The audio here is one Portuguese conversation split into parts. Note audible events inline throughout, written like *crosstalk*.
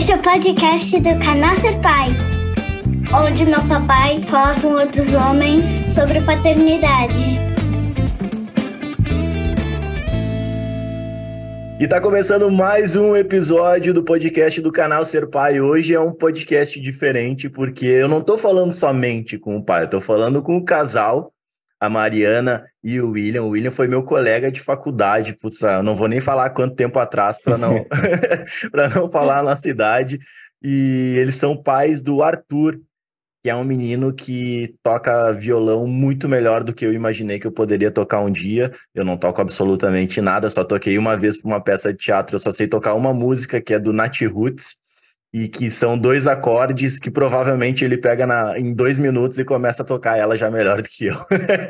Esse é o podcast do canal Ser Pai, onde meu papai fala com outros homens sobre paternidade. E tá começando mais um episódio do podcast do canal Ser Pai. Hoje é um podcast diferente porque eu não tô falando somente com o pai, eu tô falando com o casal a Mariana e o William. O William foi meu colega de faculdade, putz, eu não vou nem falar quanto tempo atrás para não *laughs* *laughs* para não falar na cidade. E eles são pais do Arthur, que é um menino que toca violão muito melhor do que eu imaginei que eu poderia tocar um dia. Eu não toco absolutamente nada, só toquei uma vez para uma peça de teatro, eu só sei tocar uma música que é do Nat Roots e que são dois acordes que provavelmente ele pega na, em dois minutos e começa a tocar ela já melhor do que eu.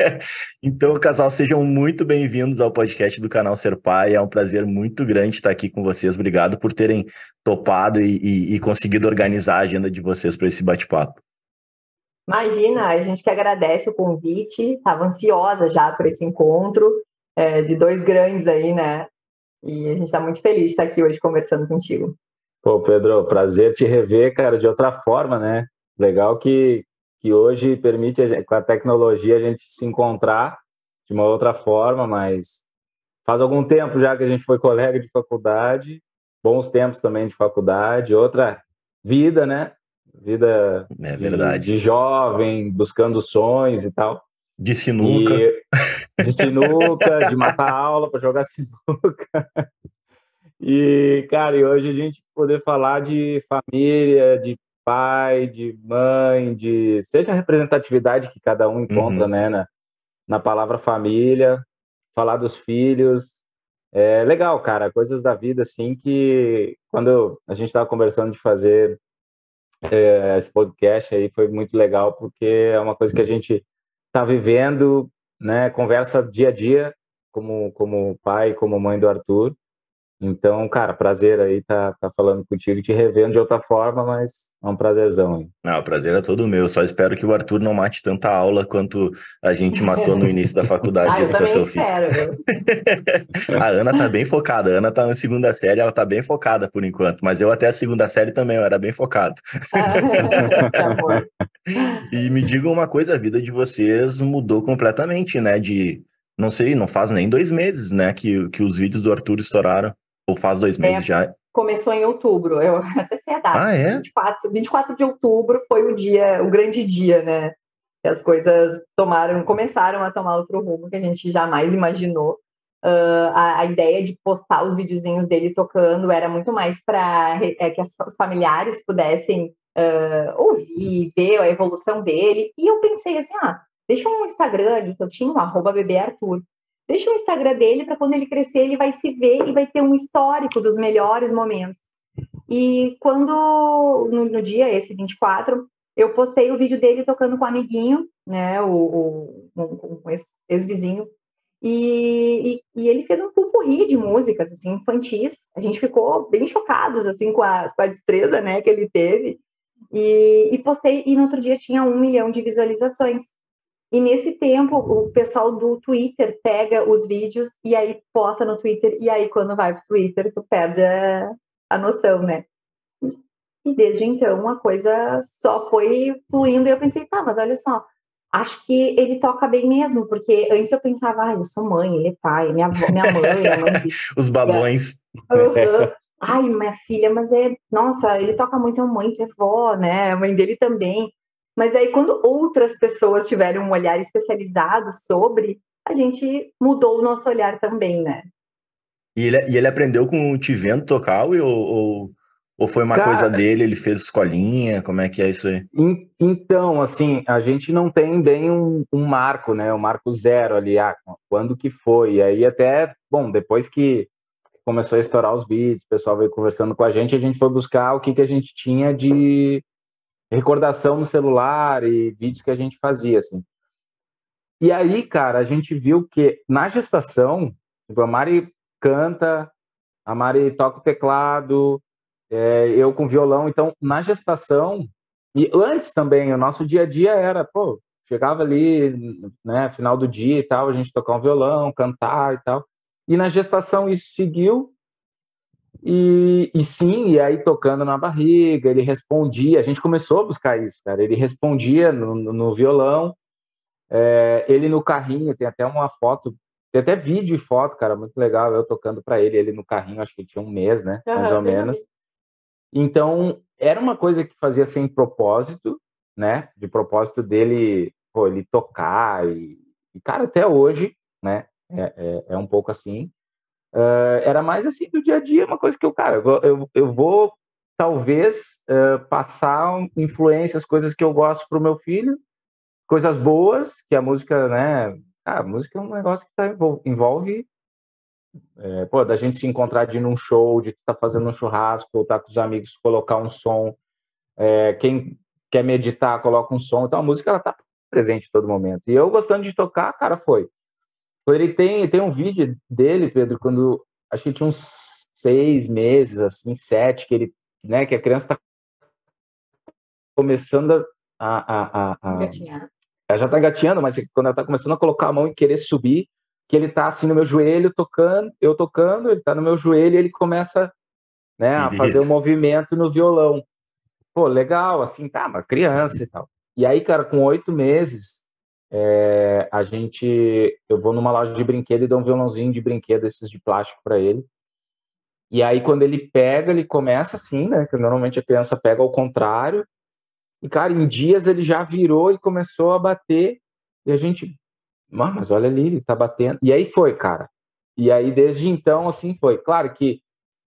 *laughs* então, casal, sejam muito bem-vindos ao podcast do canal Ser Pai. É um prazer muito grande estar aqui com vocês. Obrigado por terem topado e, e, e conseguido organizar a agenda de vocês para esse bate-papo. Imagina, a gente que agradece o convite, estava ansiosa já por esse encontro é, de dois grandes aí, né? E a gente está muito feliz de estar aqui hoje conversando contigo. Pô, Pedro, prazer te rever, cara, de outra forma, né? Legal que, que hoje permite, a gente, com a tecnologia, a gente se encontrar de uma outra forma, mas faz algum tempo já que a gente foi colega de faculdade, bons tempos também de faculdade, outra vida, né? Vida é verdade. De, de jovem, buscando sonhos e tal. De sinuca. E, de sinuca, de matar aula para jogar sinuca. *laughs* E, cara, e hoje a gente poder falar de família, de pai, de mãe, de seja a representatividade que cada um encontra, uhum. né, na, na palavra família, falar dos filhos. É legal, cara, coisas da vida, assim, que quando a gente estava conversando de fazer é, esse podcast aí, foi muito legal, porque é uma coisa que a gente está vivendo, né, conversa dia a dia, como, como pai, como mãe do Arthur, então, cara, prazer aí tá, tá falando contigo, te revendo de outra forma, mas é um prazerzão aí. Não, o prazer é todo meu. Só espero que o Arthur não mate tanta aula quanto a gente matou no início da faculdade *laughs* ah, de educação física. *laughs* a Ana tá bem focada. A Ana tá na segunda série, ela tá bem focada por enquanto. Mas eu até a segunda série também eu era bem focado. *laughs* tá e me digam uma coisa, a vida de vocês mudou completamente, né? De não sei, não faz nem dois meses, né? Que, que os vídeos do Arthur estouraram. Ou faz dois meses é, já? Começou em outubro, eu *laughs* até sei a data. Ah, é? 24, 24 de outubro foi o dia, o grande dia, né? As coisas tomaram, começaram a tomar outro rumo que a gente jamais imaginou. Uh, a, a, ideia de postar os videozinhos dele tocando era muito mais para é, que as, os familiares pudessem uh, ouvir, ver a evolução dele. E eu pensei assim, ah, deixa um Instagram ali, que eu tinha um arroba bebê Arthur. Deixa o Instagram dele para quando ele crescer, ele vai se ver e vai ter um histórico dos melhores momentos. E quando, no, no dia esse 24, eu postei o vídeo dele tocando com um amiguinho, né, o, o um, um ex-vizinho, e, e, e, ele fez um pupurri de músicas, assim, infantis. A gente ficou bem chocados, assim, com a, com a destreza, né, que ele teve. E, e postei, e no outro dia tinha um milhão de visualizações. E nesse tempo, o pessoal do Twitter pega os vídeos e aí posta no Twitter, e aí quando vai pro Twitter, tu perde a, a noção, né? E desde então a coisa só foi fluindo e eu pensei, tá, mas olha só, acho que ele toca bem mesmo, porque antes eu pensava, ah, eu sou mãe, ele é pai, minha, avó, minha mãe, a *laughs* mãe. Os babões. Uhum. Ai, minha filha, mas é, nossa, ele toca muito, é mãe, é vó, né? A mãe dele também. Mas aí, quando outras pessoas tiveram um olhar especializado sobre, a gente mudou o nosso olhar também, né? E ele, e ele aprendeu com te vendo tocar ou, ou, ou foi uma Cara, coisa dele, ele fez escolinha? Como é que é isso aí? In, então, assim, a gente não tem bem um, um marco, né? Um marco zero ali, ah, quando que foi? E aí até, bom, depois que começou a estourar os vídeos, o pessoal veio conversando com a gente, a gente foi buscar o que, que a gente tinha de recordação no celular e vídeos que a gente fazia, assim. E aí, cara, a gente viu que na gestação, tipo, a Mari canta, a Mari toca o teclado, é, eu com violão. Então, na gestação, e antes também, o nosso dia a dia era, pô, chegava ali, né, final do dia e tal, a gente tocar um violão, cantar e tal. E na gestação isso seguiu. E, e sim, e aí tocando na barriga, ele respondia, a gente começou a buscar isso, cara. Ele respondia no, no violão, é, ele no carrinho, tem até uma foto, tem até vídeo e foto, cara, muito legal, eu tocando para ele, ele no carrinho, acho que tinha um mês, né, mais ou menos. Então, era uma coisa que fazia sem propósito, né, de propósito dele, pô, ele tocar, e, e cara, até hoje, né, é, é, é um pouco assim, Uh, era mais assim do dia a dia, uma coisa que eu, cara, eu, eu, eu vou talvez uh, passar influências, coisas que eu gosto para o meu filho, coisas boas, que a música, né? a música é um negócio que tá, envolve, é, pô, da gente se encontrar de ir num show, de estar tá fazendo um churrasco, ou estar tá com os amigos, colocar um som. É, quem quer meditar, coloca um som. Então a música ela tá presente em todo momento. E eu gostando de tocar, cara, foi. Ele tem, tem um vídeo dele, Pedro, quando acho que tinha uns seis meses, assim, sete, que ele, né, que a criança está começando a, a, a, a ela já está gatinhando, mas quando ela está começando a colocar a mão e querer subir, que ele está assim no meu joelho tocando, eu tocando, ele está no meu joelho e ele começa, né, a fazer o um movimento no violão. Pô, legal, assim, tá, uma criança e tal. E aí, cara, com oito meses, é, a gente, eu vou numa loja de brinquedo e dou um violãozinho de brinquedo, esses de plástico para ele. E aí, quando ele pega, ele começa assim, né? Que normalmente a criança pega ao contrário. E, cara, em dias ele já virou e começou a bater. E a gente, mas olha ali, ele tá batendo. E aí foi, cara. E aí, desde então, assim foi. Claro que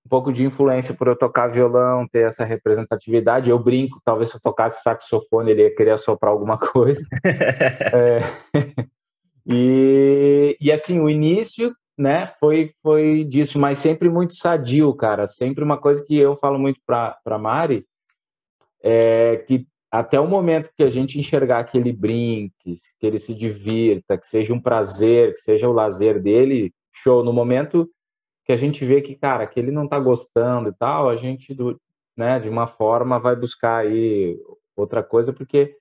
um pouco de influência por eu tocar violão, ter essa representatividade. Eu brinco, talvez se eu tocasse saxofone ele ia querer soprar alguma *laughs* coisa. *laughs* é, e, e assim, o início né, foi, foi disso, mas sempre muito sadio, cara. Sempre uma coisa que eu falo muito para Mari, é que até o momento que a gente enxergar que ele brinque, que ele se divirta, que seja um prazer, que seja o lazer dele, show. No momento que a gente vê que, cara, que ele não está gostando e tal, a gente, do, né, de uma forma, vai buscar aí outra coisa, porque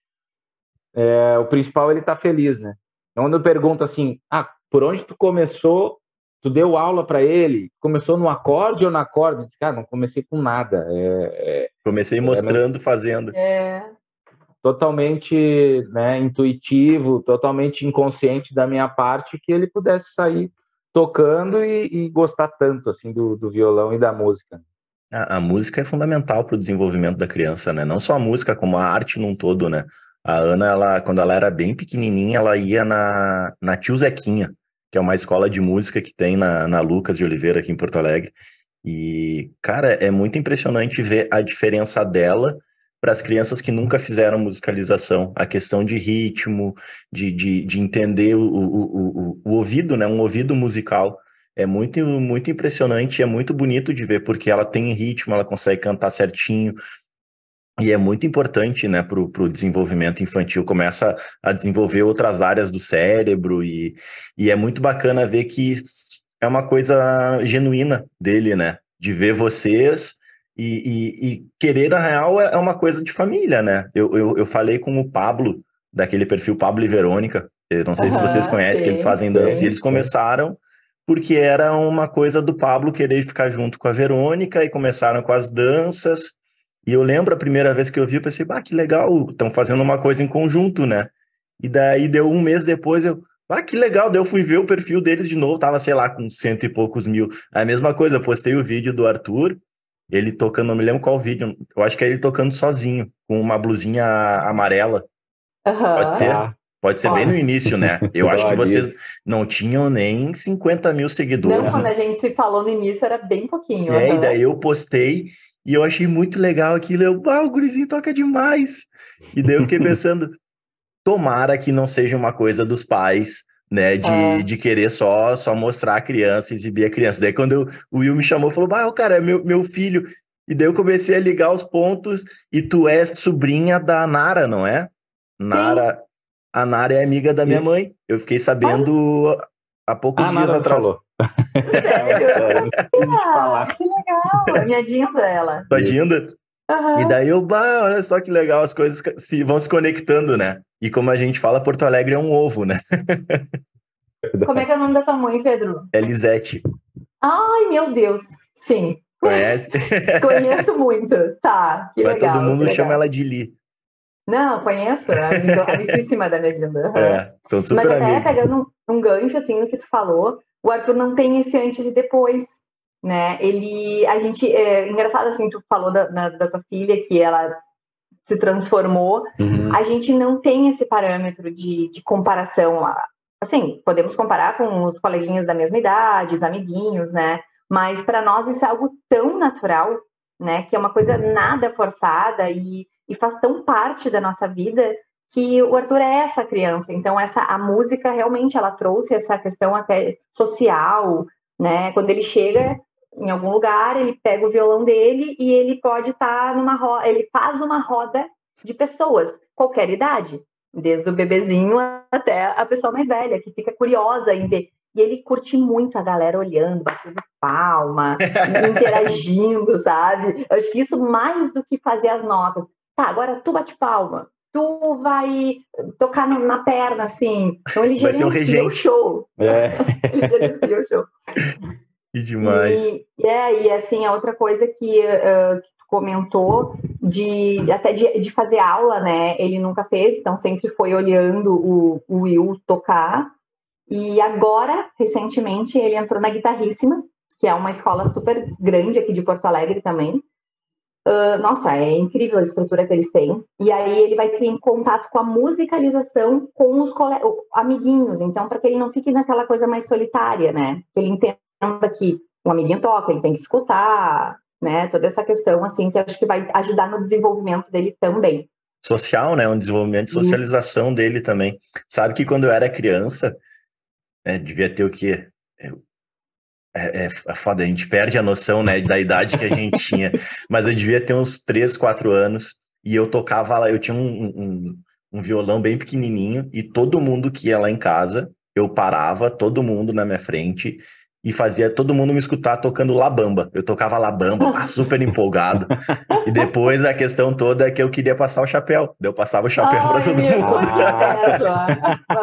é, o principal ele tá feliz, né? Quando eu pergunto assim, ah, por onde tu começou? Tu deu aula para ele? Começou no acorde ou no acorde? Cara, não comecei com nada. É, é, Comecei é mostrando, fazendo. É. Totalmente né, intuitivo, totalmente inconsciente da minha parte que ele pudesse sair tocando e, e gostar tanto assim do, do, violão e da música. A, a música é fundamental para o desenvolvimento da criança, né? Não só a música, como a arte num todo, né? A Ana, ela, quando ela era bem pequenininha, ela ia na, na Tio Zequinha, que é uma escola de música que tem na, na Lucas de Oliveira, aqui em Porto Alegre. E, cara, é muito impressionante ver a diferença dela para as crianças que nunca fizeram musicalização, a questão de ritmo, de, de, de entender o, o, o, o ouvido, né? Um ouvido musical. É muito, muito impressionante, é muito bonito de ver, porque ela tem ritmo, ela consegue cantar certinho, e é muito importante, né, para o desenvolvimento infantil, começa a desenvolver outras áreas do cérebro, e, e é muito bacana ver que é uma coisa genuína dele, né, de ver vocês e, e, e, querer, na real, é, é uma coisa de família, né? Eu, eu, eu falei com o Pablo, daquele perfil Pablo e Verônica. Eu não sei uhum, se vocês conhecem, sim, que eles fazem dança. Sim, e eles sim. começaram porque era uma coisa do Pablo querer ficar junto com a Verônica e começaram com as danças. E eu lembro a primeira vez que eu vi, eu pensei, ah, que legal, estão fazendo uma coisa em conjunto, né? E daí deu um mês depois, eu, ah, que legal, daí eu fui ver o perfil deles de novo, tava, sei lá, com cento e poucos mil. A mesma coisa, eu postei o vídeo do Arthur, ele tocando, não me lembro qual vídeo, eu acho que é ele tocando sozinho, com uma blusinha amarela. Uhum. Pode ser? Ah. Pode ser bem no início, né? *laughs* Eu acho que vocês não tinham nem 50 mil seguidores. Não, quando a gente se falou no início era bem pouquinho. É, uhum. e daí eu postei e eu achei muito legal aquilo. Eu, ah, o gurizinho toca demais. E daí eu fiquei *laughs* pensando, tomara que não seja uma coisa dos pais né, de, é. de querer só só mostrar a criança, exibir a criança. Daí quando eu, o Will me chamou, falou, ah, cara, é meu, meu filho. E daí eu comecei a ligar os pontos, e tu és sobrinha da Nara, não é? Nara, Sim. a Nara é amiga da minha Isso. mãe. Eu fiquei sabendo ah. há poucos ah, dias Nara atrás. Falou. Sério? *laughs* ah, que legal, a minha Dinda ela. Tua Dinda? Uhum. E daí eu, bah, olha só que legal, as coisas se, vão se conectando, né? E como a gente fala, Porto Alegre é um ovo, né? *laughs* Como é que é o nome da tua mãe, Pedro? Elisete. Ai, meu Deus. Sim, Conhece? *laughs* Conheço muito. Tá, que Mas legal. todo mundo legal. chama ela de Li. Não, conheço. É amicíssima da minha Dinda. É, são super Mas até amigos. pegando um, um gancho, assim, no que tu falou, o Arthur não tem esse antes e depois, né? Ele, a gente, é engraçado, assim, tu falou da, da, da tua filha, que ela se transformou, Uhum. a gente não tem esse parâmetro de, de comparação. Assim, podemos comparar com os coleguinhas da mesma idade, os amiguinhos, né? Mas para nós isso é algo tão natural, né? Que é uma coisa nada forçada e, e faz tão parte da nossa vida que o Arthur é essa criança. Então essa a música realmente ela trouxe essa questão até social, né? Quando ele chega em algum lugar, ele pega o violão dele e ele pode estar numa roda, ele faz uma roda de pessoas, qualquer idade, desde o bebezinho até a pessoa mais velha, que fica curiosa em ver. E ele curte muito a galera olhando, batendo palma, *laughs* interagindo, sabe? Eu acho que isso mais do que fazer as notas. Tá, agora tu bate palma. Tu vai tocar na perna, assim. Então ele um gerencia o show. É. *laughs* Ele gerencia o show. Que demais. E, e é, e assim, a outra coisa que, eh, que tu comentou, de até de, de fazer aula, né? Ele nunca fez, então sempre foi olhando o, o Will tocar. E agora, recentemente, ele entrou na Guitarríssima, que é uma escola super grande aqui de Porto Alegre também. Ah, nossa, é incrível a estrutura que eles têm. E aí ele vai ter contato com a musicalização com os amiguinhos. Então, para que ele não fique naquela coisa mais solitária, né? Que ele entenda que um amiguinho toca, ele tem que escutar, né? Toda essa questão, assim, que acho que vai ajudar no desenvolvimento dele também. Social, né? Um desenvolvimento de socialização dele também. Sabe que quando eu era criança, é, devia ter o quê? É, é, é foda, a gente perde a noção, né, da idade que a gente *laughs* tinha. Mas eu devia ter uns 3, 4 anos e eu tocava lá, eu tinha um, um, um violão bem pequenininho e todo mundo que ia lá em casa, eu parava, todo mundo na minha frente e fazia todo mundo me escutar tocando Labamba. Eu tocava Labamba, super empolgado. E depois a questão toda é que eu queria passar o chapéu. Eu passava o chapéu para todo mundo.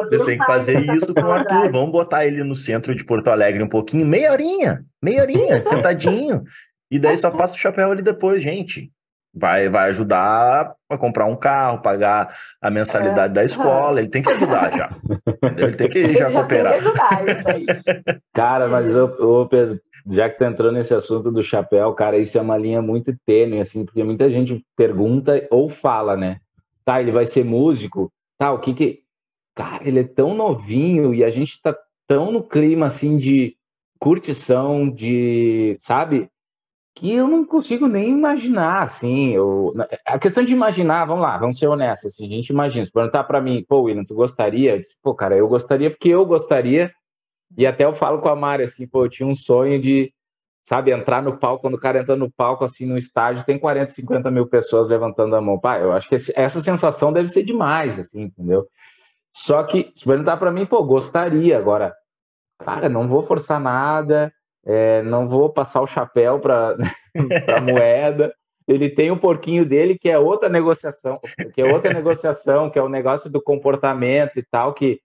Você tem que fazer isso com o Arthur. Vamos botar ele no centro de Porto Alegre um pouquinho, meia horinha, meia horinha, sentadinho. E daí só passa o chapéu ali depois, gente. Vai, vai ajudar a comprar um carro, pagar a mensalidade da escola. Ele tem que ajudar já. *laughs* Ele tem que já já tem que cooperar. ajudar isso aí. *laughs* Cara, mas ô, ô, Pedro, já que tu entrou nesse assunto do chapéu, cara, isso é uma linha muito tênue, assim, porque muita gente pergunta ou fala, né? Tá, ele vai ser músico, tá, o que que... Cara, ele é tão novinho e a gente tá tão no clima, assim, de curtição, de, sabe? Que eu não consigo nem imaginar, assim, eu... a questão de imaginar, vamos lá, vamos ser honestos, assim, a gente imagina, se perguntar pra mim, pô, William, tu gostaria? Disse, pô, cara, eu gostaria porque eu gostaria, e até eu falo com a Mari, assim, pô, eu tinha um sonho de, sabe, entrar no palco, quando o cara entra no palco, assim, no estádio, tem 40, 50 mil pessoas levantando a mão. Pai, eu acho que essa sensação deve ser demais, assim, entendeu? Só que, se perguntar para mim, pô, gostaria. Agora, cara, não vou forçar nada, é, não vou passar o chapéu para *laughs* a moeda. Ele tem o porquinho dele, que é outra negociação, que é outra negociação, que é o negócio do comportamento e tal, que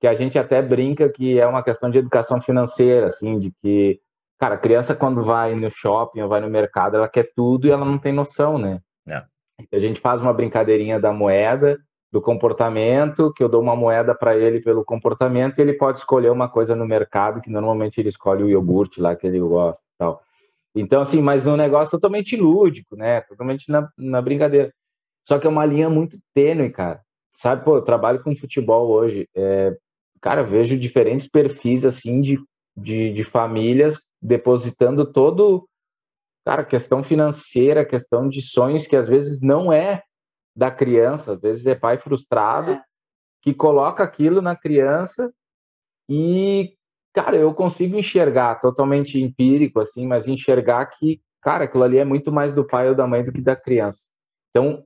que a gente até brinca que é uma questão de educação financeira, assim, de que, cara, a criança quando vai no shopping ou vai no mercado, ela quer tudo e ela não tem noção, né? É. A gente faz uma brincadeirinha da moeda, do comportamento, que eu dou uma moeda para ele pelo comportamento e ele pode escolher uma coisa no mercado, que normalmente ele escolhe o iogurte lá que ele gosta tal. Então, assim, mas um negócio totalmente lúdico, né? Totalmente na, na brincadeira. Só que é uma linha muito tênue, cara. Sabe, pô, eu trabalho com futebol hoje. É, cara, eu vejo diferentes perfis, assim, de, de, de famílias depositando todo, cara, questão financeira, questão de sonhos que às vezes não é da criança, às vezes é pai frustrado É. que coloca aquilo na criança e, cara, eu consigo enxergar totalmente empírico, assim, mas enxergar que, cara, aquilo ali é muito mais do pai ou da mãe do que da criança. Então,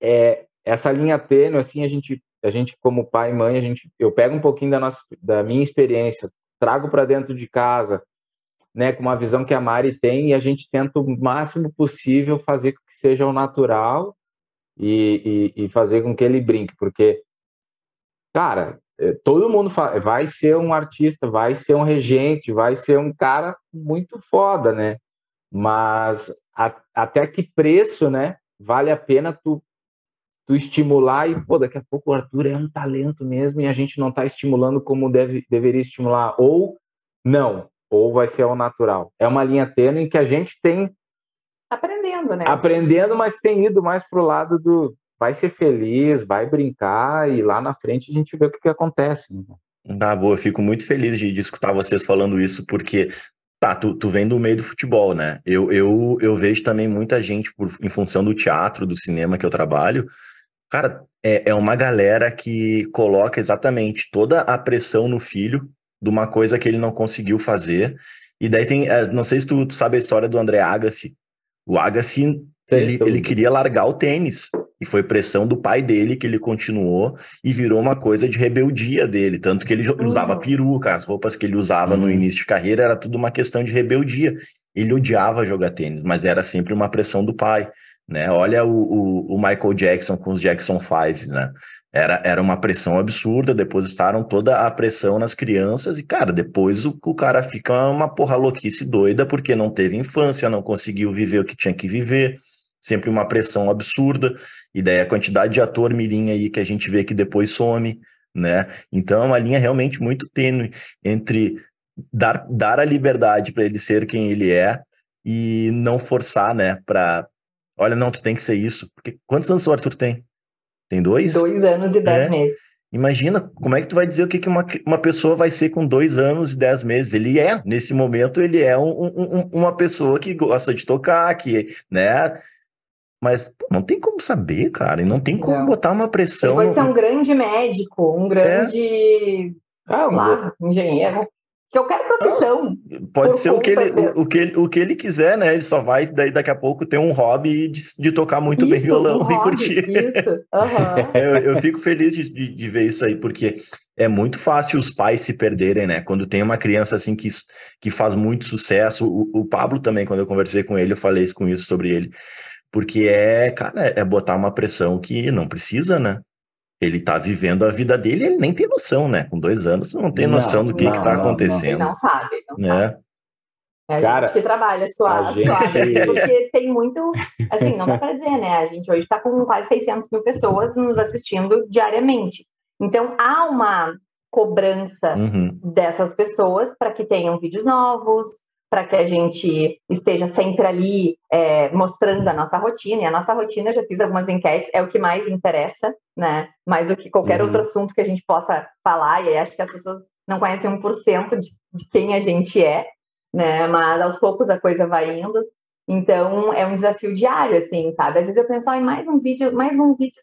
é, essa linha tênue, assim, a gente, a gente como pai e mãe, a gente, eu pego um pouquinho da, nossa, da minha experiência, trago para dentro de casa, né, com uma visão que a Mari tem, e a gente tenta o máximo possível fazer com que seja o natural e, e, e fazer com que ele brinque, porque, cara, é, todo mundo fala, vai ser um artista, vai ser um regente, vai ser um cara muito foda, né? mas a, até que preço, né? Vale a pena tu, tu estimular e, pô, daqui a pouco o Arthur é um talento mesmo e a gente não está estimulando como deve, deveria estimular, ou não, ou vai ser ao natural. É uma linha tênue em que a gente tem aprendendo, né? Aprendendo, mas tem ido mais pro lado do vai ser feliz, vai brincar e lá na frente a gente vê o que, que acontece. Né? Ah, boa, eu fico muito feliz de, de escutar vocês falando isso, porque Tá, tu, tu vem do meio do futebol, né? Eu, eu, eu vejo também muita gente, por, em função do teatro, do cinema que eu trabalho, cara, é, é uma galera que coloca exatamente toda a pressão no filho de uma coisa que ele não conseguiu fazer. E daí tem, é, não sei se tu, tu sabe a história do André Agassi. O Agassi, ele, ele queria largar o tênis. E foi pressão do pai dele que ele continuou e virou uma coisa de rebeldia dele. Tanto que ele uhum. usava peruca, as roupas que ele usava uhum. no início de carreira era tudo uma questão de rebeldia. Ele odiava jogar tênis, mas era sempre uma pressão do pai. Né? Olha o, o, o Michael Jackson com os Jackson Fives, né? Era, era uma pressão absurda, depositaram toda a pressão nas crianças, e, cara, depois o, o cara fica uma porra louquice doida porque não teve infância, não conseguiu viver o que tinha que viver, sempre uma pressão absurda. E daí a quantidade de ator mirim aí que a gente vê que depois some, né? Então é uma linha realmente muito tênue entre dar, dar a liberdade para ele ser quem ele é e não forçar, né? Para, olha, não, tu tem que ser isso. Porque quantos anos o Arthur tem? Tem dois? Dois anos e dez é. meses. Imagina, como é que tu vai dizer o que, que uma, uma pessoa vai ser com dois anos e dez meses? Ele é, nesse momento, ele é um, um, uma pessoa que gosta de tocar, que, né? Mas pô, não tem como saber, cara, e não tem como não. botar uma pressão. Ele pode ser um grande médico, um grande é. ah, lá, engenheiro, qualquer profissão. Pode ser o que, ele, o, o, que ele, o que ele quiser, né? Ele só vai daí daqui a pouco ter um hobby de, de tocar muito isso, bem violão um *laughs* e curtir. Isso, uhum. eu, eu, fico feliz de, de, de, ver isso aí, porque é muito fácil os pais se perderem, né? Quando tem uma criança assim que, que faz muito sucesso, o, o Pablo também, quando eu conversei com ele, eu falei isso, com isso sobre ele porque é, cara, é botar uma pressão que não precisa, né? Ele tá vivendo a vida dele, ele nem tem noção, né? Com dois anos, não tem noção não, do que, não, que tá não, acontecendo. Ele não sabe, não né? sabe. É a Cara, gente que trabalha suave, gente... suave, porque tem muito, assim, não dá para dizer, né? A gente hoje está com quase 600 mil pessoas nos assistindo diariamente. Então, há uma cobrança uhum. dessas pessoas para que tenham vídeos novos, para que a gente esteja sempre ali é, mostrando a nossa rotina. E a nossa rotina, já fiz algumas enquetes, é o que mais interessa, né? Mais do que qualquer uhum. outro assunto que a gente possa falar. E acho que as pessoas não conhecem 1% de, de quem a gente é, né? Mas aos poucos a coisa vai indo. Então é um desafio diário, assim, sabe? Às vezes eu penso, ai, mais um vídeo, mais um vídeo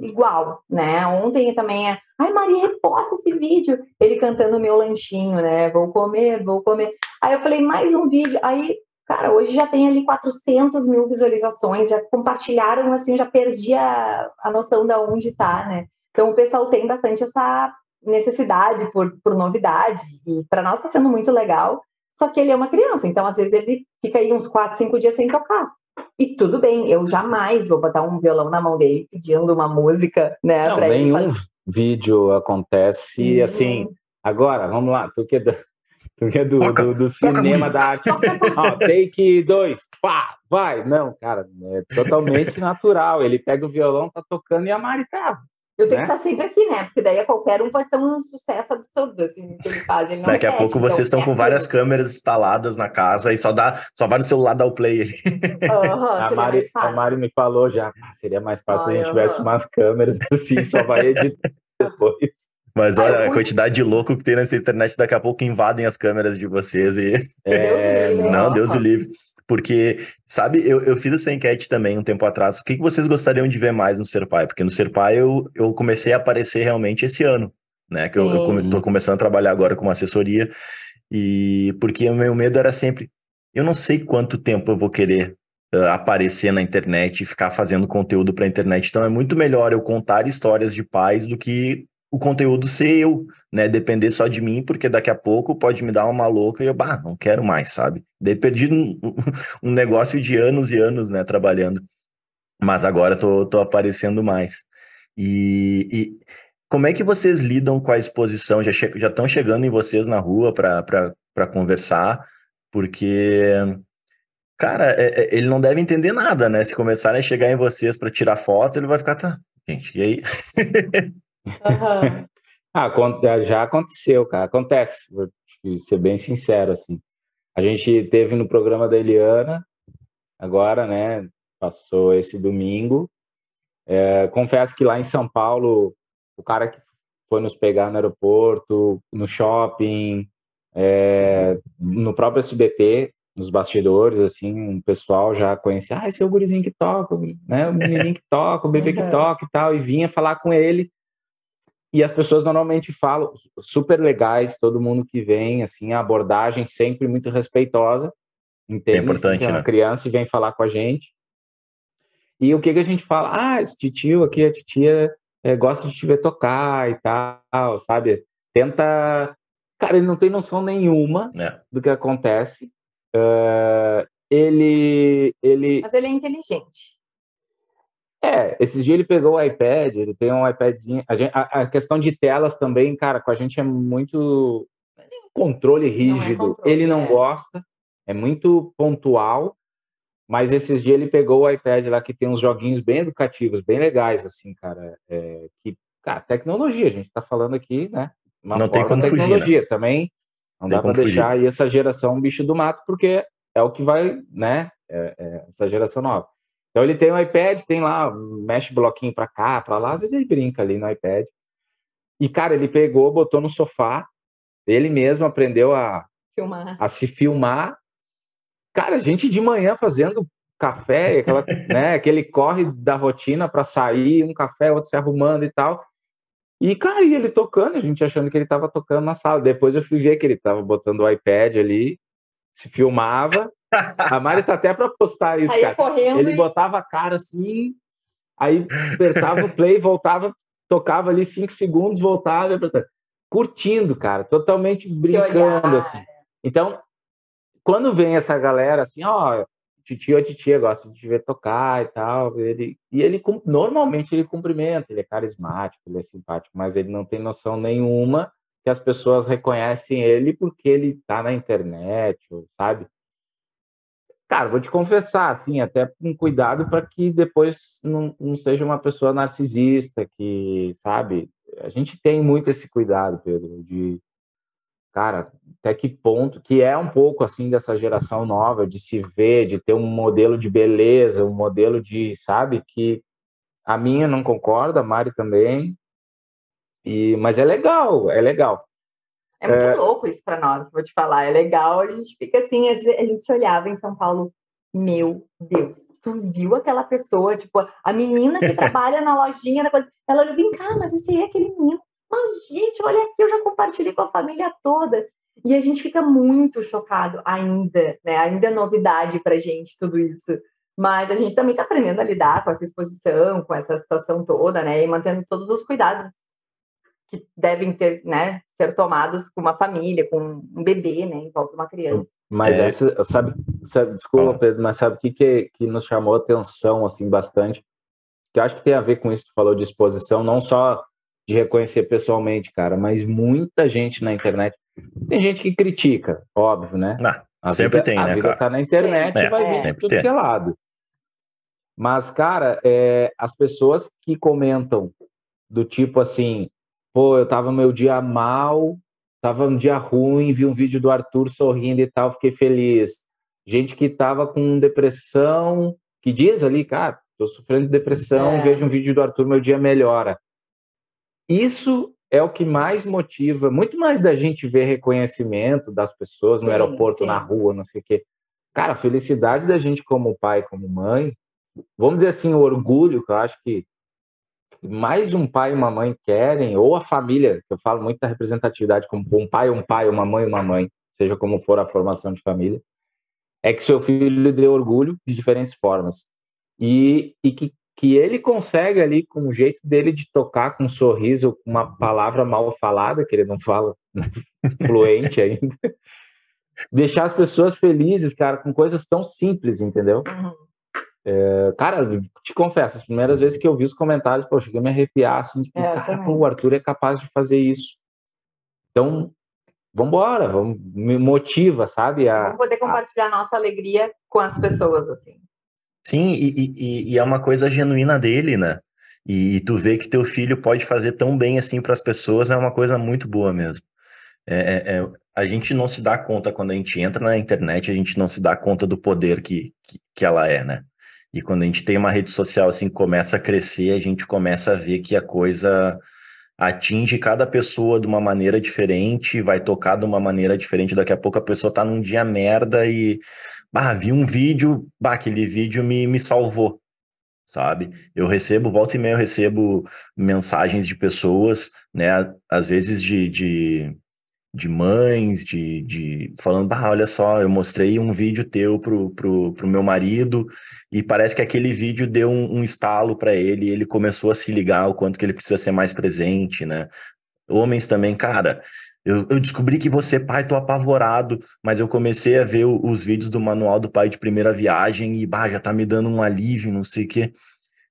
igual, né? Ontem também é, ai Maria, reposta esse vídeo, ele cantando o meu lanchinho, né? Vou comer, vou comer. Aí eu falei, mais um vídeo. Aí, cara, hoje já tem ali 400 mil visualizações, já compartilharam, assim, já perdi a, a noção de onde tá, né? Então o pessoal tem bastante essa necessidade por, por novidade, e para nós está sendo muito legal. Só que ele é uma criança, então às vezes ele fica aí uns 4, 5 dias sem tocar. E tudo bem, eu jamais vou botar um violão na mão dele pedindo uma música, né? Não, nenhum fazer. vídeo acontece hum. assim. Agora, vamos lá, tu que do, é do, do, do cinema da arte. Ó, take dois, pá, vai. Não, cara, é totalmente natural. Ele pega o violão, tá tocando e a Mari tá eu tenho né? que estar sempre aqui, né? Porque daí a qualquer um pode ser um sucesso absurdo, assim, que ele faz. Ele Daqui a pouco vocês então, estão com várias câmeras instaladas na casa e só dá, só vai no celular dar o play. Uhum, a, Mari, a Mari me falou já, ah, seria mais fácil se a gente tivesse umas câmeras assim, só vai editar depois. Mas olha, Ai, a quantidade de louco que tem nessa internet, daqui a pouco invadem as câmeras de vocês e. É... Não, Deus o livre. Porque, sabe, eu, eu fiz essa enquete também um tempo atrás. O que, que vocês gostariam de ver mais no Ser Pai? Porque no Ser Pai eu, eu comecei a aparecer realmente esse ano, né? Que eu, eu tô começando a trabalhar agora com uma assessoria. E porque o meu medo era sempre, eu não sei quanto tempo eu vou querer uh, aparecer na internet e ficar fazendo conteúdo para a internet. Então é muito melhor eu contar histórias de pais do que o conteúdo ser eu, né? Depender só de mim, porque daqui a pouco pode me dar uma louca e eu, bah, não quero mais, sabe? Daí perdi um, *laughs* um negócio de anos e anos, né, trabalhando. Mas agora tô, tô aparecendo mais. E, e como é que vocês lidam com a exposição? Já estão che chegando em vocês na rua para conversar? Porque Cara, é, é, ele não deve entender nada, né? Se começarem a chegar em vocês para tirar foto, ele vai ficar, tá, gente, e aí? *laughs* uhum. *laughs* ah, já aconteceu, cara. Acontece, vou ser bem sincero, assim. A gente teve no programa da Eliana, agora, né? Passou esse domingo. É, confesso que lá em São Paulo, o cara que foi nos pegar no aeroporto, no shopping, é, no próprio SBT, nos bastidores, assim, o pessoal já conhecia, ah, esse é o gurizinho que toca, né, o menininho que toca, o bebê que toca e tal, e vinha falar com ele. E as pessoas normalmente falam, super legais, todo mundo que vem, assim, a abordagem sempre muito respeitosa, entende? É importante, né? A criança vem falar com a gente. E o que, que a gente fala? Ah, esse tio aqui, a titia é, gosta de te ver tocar e tal, sabe? Tenta. Cara, ele não tem noção nenhuma é. do que acontece. Uh, ele, ele. Mas ele é inteligente. É, esses dias ele pegou o iPad, ele tem um iPadzinho. A, gente, a, a questão de telas também, cara, com a gente é muito. controle rígido. Não é controle, ele não é. gosta, é muito pontual. Mas esses dias ele pegou o iPad lá que tem uns joguinhos bem educativos, bem legais, assim, cara. É, que, cara, tecnologia, a gente tá falando aqui, né? Uma não tem como tecnologia fugir, né? também. Não tem dá para deixar aí essa geração um bicho do mato, porque é o que vai, né? É, é, essa geração nova. Então ele tem um iPad, tem lá, mexe bloquinho para cá, para lá, às vezes ele brinca ali no iPad. E, cara, ele pegou, botou no sofá, ele mesmo aprendeu a, filmar. a se filmar Cara, a gente de manhã fazendo café, aquela, *laughs* né, aquele corre da rotina para sair, um café, outro se arrumando e tal. E, cara, e ele tocando, a gente achando que ele estava tocando na sala. Depois eu fui ver que ele estava botando o iPad ali, se filmava. A Mari tá até para postar isso, cara. Ele e... botava a cara assim, aí apertava o play, voltava, tocava ali cinco segundos, voltava, curtindo, cara, totalmente brincando, assim. Então, quando vem essa galera assim, ó, titio ou titia gosta de te ver tocar e tal, ele e ele normalmente ele cumprimenta, ele é carismático, ele é simpático, mas ele não tem noção nenhuma que as pessoas reconhecem ele porque ele tá na internet, sabe? Cara, vou te confessar, assim, até com cuidado para que depois não, não seja uma pessoa narcisista, que, sabe? A gente tem muito esse cuidado, Pedro, de cara, até que ponto, que é um pouco assim dessa geração nova, de se ver, de ter um modelo de beleza, um modelo de, sabe, que a minha não concorda, a Mari também, e, mas é legal, é legal. É muito é... louco isso para nós, vou te falar, é legal, a gente fica assim, a gente se olhava em São Paulo, meu Deus, tu viu aquela pessoa, tipo, a menina que *laughs* trabalha na lojinha, na coisa, ela olhou, vem cá, mas esse aí é aquele menino mas, gente, olha aqui, eu já compartilhei com a família toda. E a gente fica muito chocado ainda, né? Ainda é novidade para gente tudo isso. Mas a gente também está aprendendo a lidar com essa exposição, com essa situação toda, né? E mantendo todos os cuidados que devem ter, né, ser tomados com uma família, com um bebê, né, envolve uma criança. Mas é. essa, sabe, sabe, desculpa, Pedro, mas sabe o que, que, que nos chamou atenção, assim, bastante? Que eu acho que tem a ver com isso que tu falou de exposição, não só de reconhecer pessoalmente, cara, mas muita gente na internet. Tem gente que critica, óbvio, né? Não, a sempre vida, tem, a né, vida cara? tá na internet é, e vai é. vir tudo que é lado. Mas, cara, é, as pessoas que comentam do tipo assim, pô, eu tava meu dia mal, tava um dia ruim, vi um vídeo do Arthur sorrindo e tal, fiquei feliz. Gente que tava com depressão, que diz ali, cara, tô sofrendo de depressão, é. vejo um vídeo do Arthur, meu dia melhora. Isso é o que mais motiva, muito mais da gente ver reconhecimento das pessoas sim, no aeroporto, sim. na rua, não sei o quê. Cara, a felicidade da gente como pai, como mãe, vamos dizer assim, o orgulho que eu acho que mais um pai e uma mãe querem, ou a família, que eu falo muito da representatividade, como um pai, um pai, uma mãe, uma mãe, seja como for a formação de família, é que seu filho dê orgulho de diferentes formas. E, e que que ele consegue ali, com o jeito dele de tocar, com um sorriso, com uma palavra mal falada, que ele não fala *laughs* fluente ainda, *laughs* deixar as pessoas felizes, cara, com coisas tão simples, entendeu? Uhum. É, cara, te confesso, as primeiras vezes que eu vi os comentários, pô, eu cheguei a me arrepiar, assim, tipo, é, cara, pô, o Arthur é capaz de fazer isso. Então, vambora, vamos, me motiva, sabe? A, vamos poder compartilhar a nossa alegria com as pessoas, assim. Sim, e, e, e é uma coisa genuína dele, né? E, e, tu vê que teu filho pode fazer tão bem assim para as pessoas é uma coisa muito boa mesmo. É, é, é, a gente não se dá conta quando a gente entra na internet, a gente não se dá conta do poder que, que, que ela é, né? E quando a gente tem uma rede social assim começa a crescer, a gente começa a ver que a coisa atinge cada pessoa de uma maneira diferente, vai tocar de uma maneira diferente. Daqui a pouco a pessoa tá num dia merda e bah, vi um vídeo, bah, aquele vídeo me, me salvou, sabe? Eu recebo, volta e meia, eu recebo mensagens de pessoas, né? Às vezes de, de de mães, de, de falando, bah, olha só, eu mostrei um vídeo teu pro, pro, pro meu marido e parece que aquele vídeo deu um, um estalo para ele e ele começou a se ligar o quanto que ele precisa ser mais presente, né? Homens também, cara, eu, eu descobri que você, pai, tô apavorado, mas eu comecei a ver o, os vídeos do manual do pai de primeira viagem e, bah, já tá me dando um alívio, não sei o quê.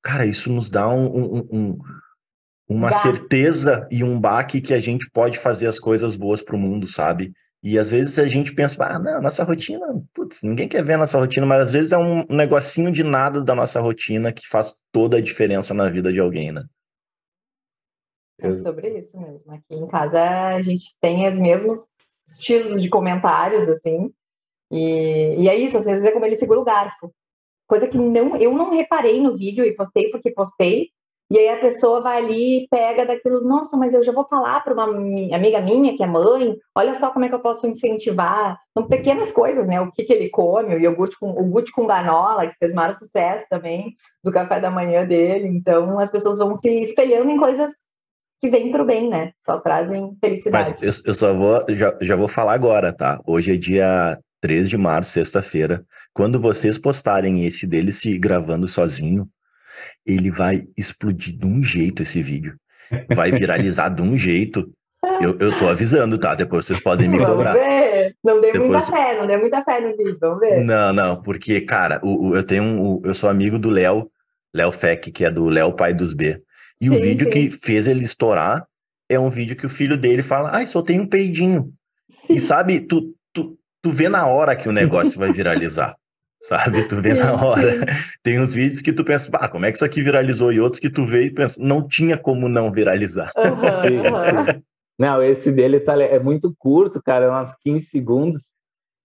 Cara, isso nos dá um, um, um uma certeza e um baque que a gente pode fazer as coisas boas para o mundo, sabe? E às vezes a gente pensa, ah, não, nossa rotina, putz, ninguém quer ver a nossa rotina, mas às vezes é um negocinho de nada da nossa rotina que faz toda a diferença na vida de alguém, né? É sobre isso mesmo. Aqui em casa a gente tem os mesmos estilos de comentários, assim, e, e é isso, às vezes é como ele segura o garfo. Coisa que não, eu não reparei no vídeo e postei porque postei, e aí a pessoa vai ali e pega daquilo, nossa, mas eu já vou falar para uma amiga minha que é mãe, olha só como é que eu posso incentivar. São pequenas coisas, né? O que, que ele come, o iogurte com, o guti com ganola, que fez maior sucesso também do café da manhã dele. Então as pessoas vão se espelhando em coisas que vêm para o bem, né? Só trazem felicidade. Mas eu, eu só vou, já, já vou falar agora, tá? Hoje é dia 3 de março, sexta-feira. Quando vocês postarem esse dele se gravando sozinho, ele vai explodir de um jeito esse vídeo. Vai viralizar de um jeito. Eu, eu tô avisando, tá? Depois vocês podem me cobrar. Vamos ver. Não dê Depois... muita fé, não dê muita fé no vídeo, vamos ver. Não, não, porque, cara, o, o eu tenho um. O, eu sou amigo do Léo, Léo Feck, que é do Léo Pai dos B. E sim, o vídeo sim. que fez ele estourar é um vídeo que o filho dele fala: ai, só tem um peidinho. Sim. E sabe, tu, tu, tu vê na hora que o negócio vai *laughs* viralizar sabe? Tu vê sim, na hora. Sim. Tem uns vídeos que tu pensa, ah, como é que isso aqui viralizou? E outros que tu vê e pensa, não tinha como não viralizar. Uhum, *laughs* sim, uhum. Não, esse dele tá, é muito curto, cara, é uns 15 segundos.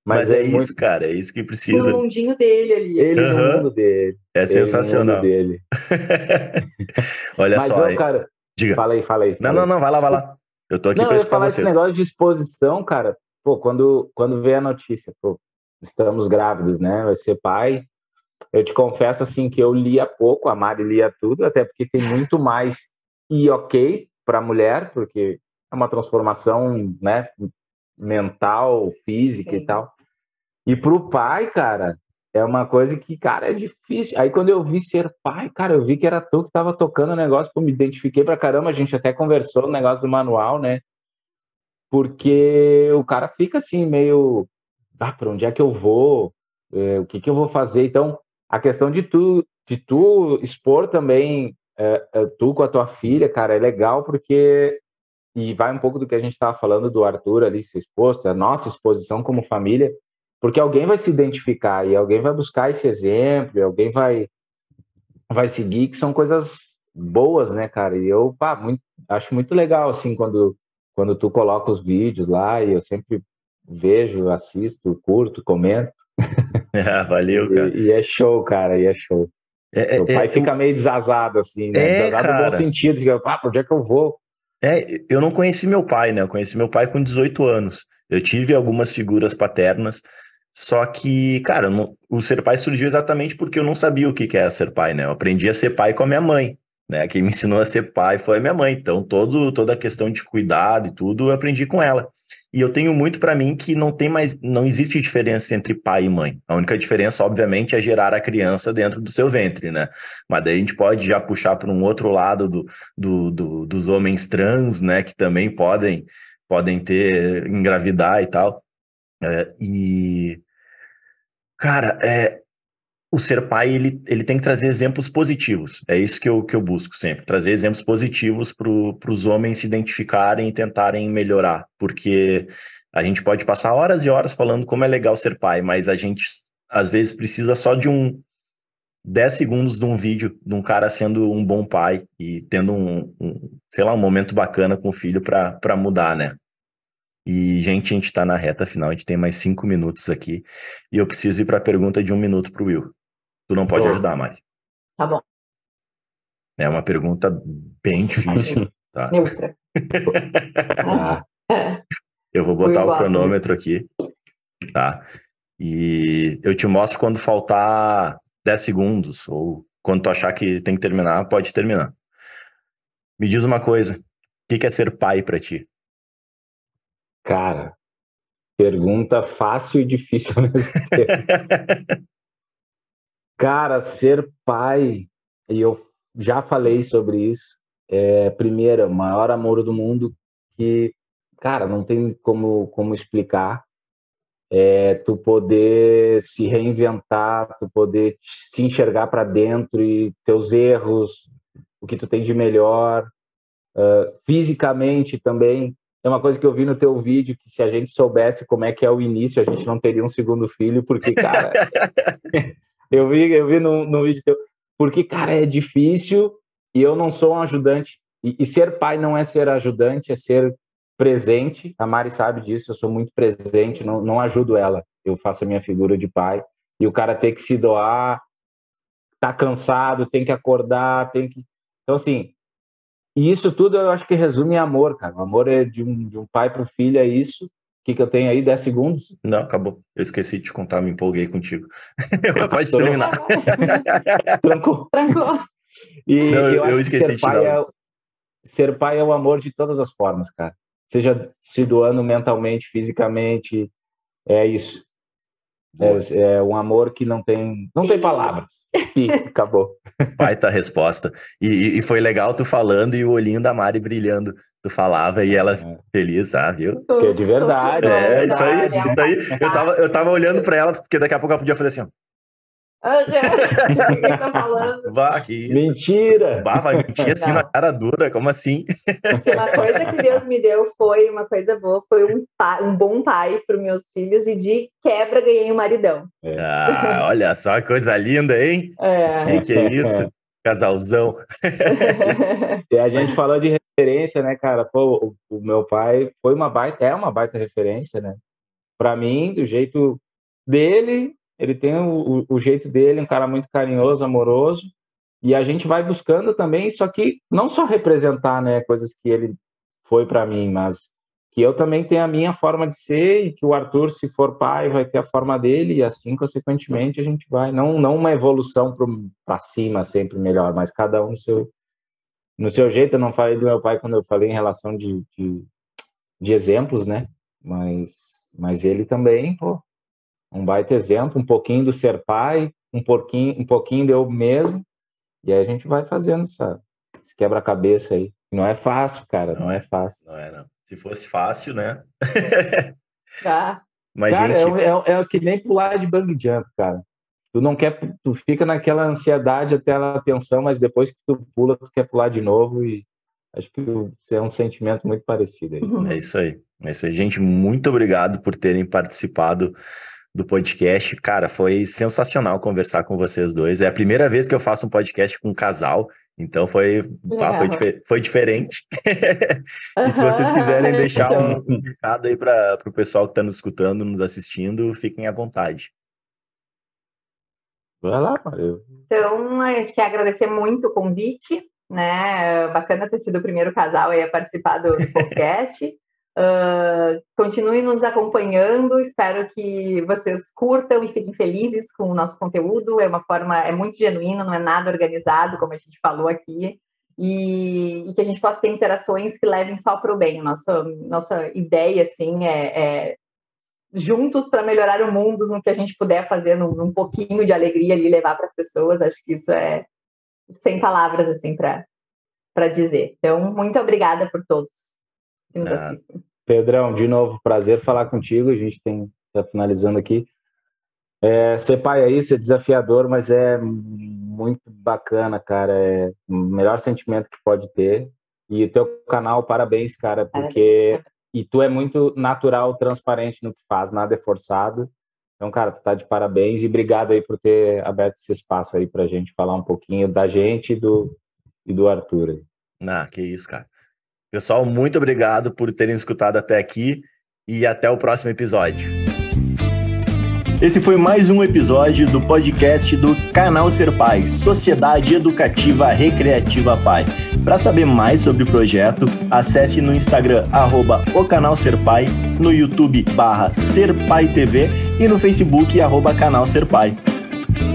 Mas, mas é, é muito... isso, cara, é isso que precisa. No mundinho dele ali. Ele uhum. no mundo dele. É sensacional. dele. *laughs* Olha mas, só. Ó, cara, Diga. Fala aí, fala aí. Fala não, não, não, vai lá, vai lá. Eu tô aqui para escutar falar vocês. Esse negócio de exposição, cara, pô, quando, quando vê a notícia, pô, estamos grávidos, né? Vai ser pai. Eu te confesso assim que eu lia pouco, a Mari lia tudo, até porque tem muito mais e ok para a mulher, porque é uma transformação, né, mental, física Sim. e tal. E para o pai, cara, é uma coisa que, cara, é difícil. Aí quando eu vi ser pai, cara, eu vi que era tu que estava tocando o negócio, pô, me identifiquei pra caramba, a gente até conversou no negócio do manual, né? Porque o cara fica assim, meio ah, para onde é que eu vou, é, o que, que eu vou fazer. Então, a questão de tu, de tu expor também, é, é, tu com a tua filha, cara, é legal porque, e vai um pouco do que a gente estava falando do Arthur ali se exposto, a nossa exposição como família, porque alguém vai se identificar e alguém vai buscar esse exemplo, alguém vai, vai seguir, que são coisas boas, né, cara? E eu, pá, muito, acho muito legal, assim, quando, quando tu coloca os vídeos lá, e eu sempre vejo, assisto, curto, comento. *laughs* Ah, valeu, cara. E, e, é show, cara, e é show. É, é, o pai é, fica eu... meio desazado, assim, né? É, desazado cara. no bom sentido, fica, ah, pra onde é que eu vou? É, eu não conheci meu pai, né? Eu conheci meu pai com 18 anos. Eu tive algumas figuras paternas, só que, cara, não, o ser pai surgiu exatamente porque eu não sabia o que, que é ser pai, né? Eu aprendi a ser pai com a minha mãe, né? Quem me ensinou a ser pai foi a minha mãe. Então, todo, toda a questão de cuidado e tudo, eu aprendi com ela. E eu tenho muito para mim que não tem mais, não existe diferença entre pai e mãe. A única diferença, obviamente, é gerar a criança dentro do seu ventre, né? Mas daí a gente pode já puxar para um outro lado do, do, do, dos homens trans, né? Que também podem, podem ter, engravidar e tal. É, e, cara, é, o ser pai ele, ele tem que trazer exemplos positivos. É isso que eu, que eu busco sempre, trazer exemplos positivos para os homens se identificarem e tentarem melhorar, porque a gente pode passar horas e horas falando como é legal ser pai, mas a gente às vezes precisa só de um 10 segundos de um vídeo de um cara sendo um bom pai e tendo um, um sei lá, um momento bacana com o filho para mudar, né? E, gente, a gente está na reta final, a gente tem mais cinco minutos aqui. E eu preciso ir para a pergunta de um minuto para o Will. Tu não pode ajudar, Mari. Tá bom. É uma pergunta bem difícil. tá? eu vou botar o cronômetro aqui. Tá? E eu te mostro quando faltar 10 segundos, ou quando tu achar que tem que terminar, pode terminar. Me diz uma coisa: o que é ser pai para ti? Cara, pergunta fácil e difícil ao mesmo *laughs* tempo. Cara, ser pai, e eu já falei sobre isso, é, primeiro, maior amor do mundo que, cara, não tem como, como explicar. É, tu poder se reinventar, tu poder se enxergar para dentro e teus erros, o que tu tem de melhor, uh, fisicamente também, é uma coisa que eu vi no teu vídeo, que se a gente soubesse como é que é o início, a gente não teria um segundo filho, porque, cara, *laughs* eu vi, eu vi no, no vídeo teu, porque, cara, é difícil e eu não sou um ajudante. E, e, ser pai não é ser ajudante, é ser presente. A Mari sabe disso, eu sou muito presente, não, não ajudo ela. Eu faço a minha figura de pai. E o cara tem que se doar, tá cansado, tem que acordar, tem que. Então, assim, e isso tudo eu acho que resume amor, cara. O amor é de um, de um pai para o filho, é isso. O que, que eu tenho aí? 10 segundos? Não, acabou. Eu esqueci de te contar, me empolguei contigo. *laughs* Pode terminar. *laughs* Trancou. Trancou. E Não, eu, eu esqueci ser pai, é, ser pai é o amor de todas as formas, cara. Seja se doando mentalmente, fisicamente, é isso. É, é, um amor que não tem não tem palavras. E acabou. Baita resposta. E, e, foi legal tu falando e o olhinho da Mari brilhando. Tu falava e ela é. feliz, ah, viu? Que é de verdade. É, isso aí. Isso aí. Eu, tava, eu tava olhando para ela, porque daqui a pouco ela podia fazer assim, ó. *laughs* tá falando? Bah, que. Mentira! Bah, vai mentir assim na cara dura, como assim? Se uma coisa que Deus me deu foi uma coisa boa, foi um, pai, um bom pai para os meus filhos e de quebra ganhei um maridão. É. Ah, olha só que coisa linda, hein? É. E que é isso? Casalzão. *laughs* e a gente falou de referência, né, cara? Pô, o, o meu pai foi uma baita, é uma baita referência, né? Para mim, do jeito dele, ele tem o, o, jeito dele, um cara muito carinhoso, amoroso, e a gente vai buscando também, só que não só representar, né, coisas que ele foi para mim, mas que eu também tenho a minha forma de ser e que o Arthur, se for pai, vai ter a forma dele. E assim, consequentemente, a gente vai, não, não uma evolução para cima sempre melhor, mas cada um no seu, no seu jeito. Eu não falei do meu pai quando eu falei em relação de, de, de exemplos, né, mas, mas ele também, pô, um baita exemplo, um pouquinho do ser pai, um pouquinho, um pouquinho de eu mesmo, e aí a gente vai fazendo essa, esse quebra-cabeça aí. Não é fácil, cara, não, não é fácil. Não é, não. Se fosse fácil, né? *laughs* Tá. Mas, cara, gente... é, é, é que nem pular de bang jump, cara. Tu não quer, tu fica naquela ansiedade até a atenção, mas depois que tu pula, tu quer pular de novo e acho que é um sentimento muito parecido aí. É isso aí. É isso aí, gente. Muito obrigado por terem participado do podcast. Cara, foi sensacional conversar com vocês dois. É a primeira vez que eu faço um podcast com um casal, então foi, pá, foi, foi, diferente. *laughs* e se vocês quiserem *laughs* deixar um, um recado aí para o pessoal que está nos escutando, nos assistindo, fiquem à vontade. Vai lá, Maria. Então, a gente quer agradecer muito o convite, né? Bacana ter sido o primeiro casal aí a participar do *laughs* podcast. Uh, continue nos acompanhando, espero que vocês curtam e fiquem felizes com o nosso conteúdo. É uma forma, é muito genuína, não é nada organizado, como a gente falou aqui, e, e que a gente possa ter interações que levem só para o bem. Nossa, nossa ideia, assim, é, é juntos para melhorar o mundo no que a gente puder fazer, num, num pouquinho de alegria ali, levar para as pessoas. Acho que isso é sem palavras, assim, para dizer. Então, muito obrigada por todos que nos ah, assistem. Pedrão, de novo, prazer falar contigo. A gente tem tá finalizando aqui. É, ser pai aí, ser desafiador, mas é muito bacana, cara. É o melhor sentimento que pode ter. E o teu canal, parabéns, cara, porque parabéns. e tu é muito natural, transparente no que faz, nada é forçado. Então, cara, tu tá de parabéns e obrigado aí por ter aberto esse espaço aí pra gente falar um pouquinho da gente e do, e do Arthur. Ah, que isso, cara. Pessoal, muito obrigado por terem escutado até aqui e até o próximo episódio. Esse foi mais um episódio do podcast do Canal Ser Pai, Sociedade Educativa Recreativa Pai. Para saber mais sobre o projeto, acesse no Instagram arroba o Canal Ser Pai, no YouTube barra Ser Pai TV e no Facebook arroba Canal Ser Pai.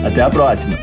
Até a próxima!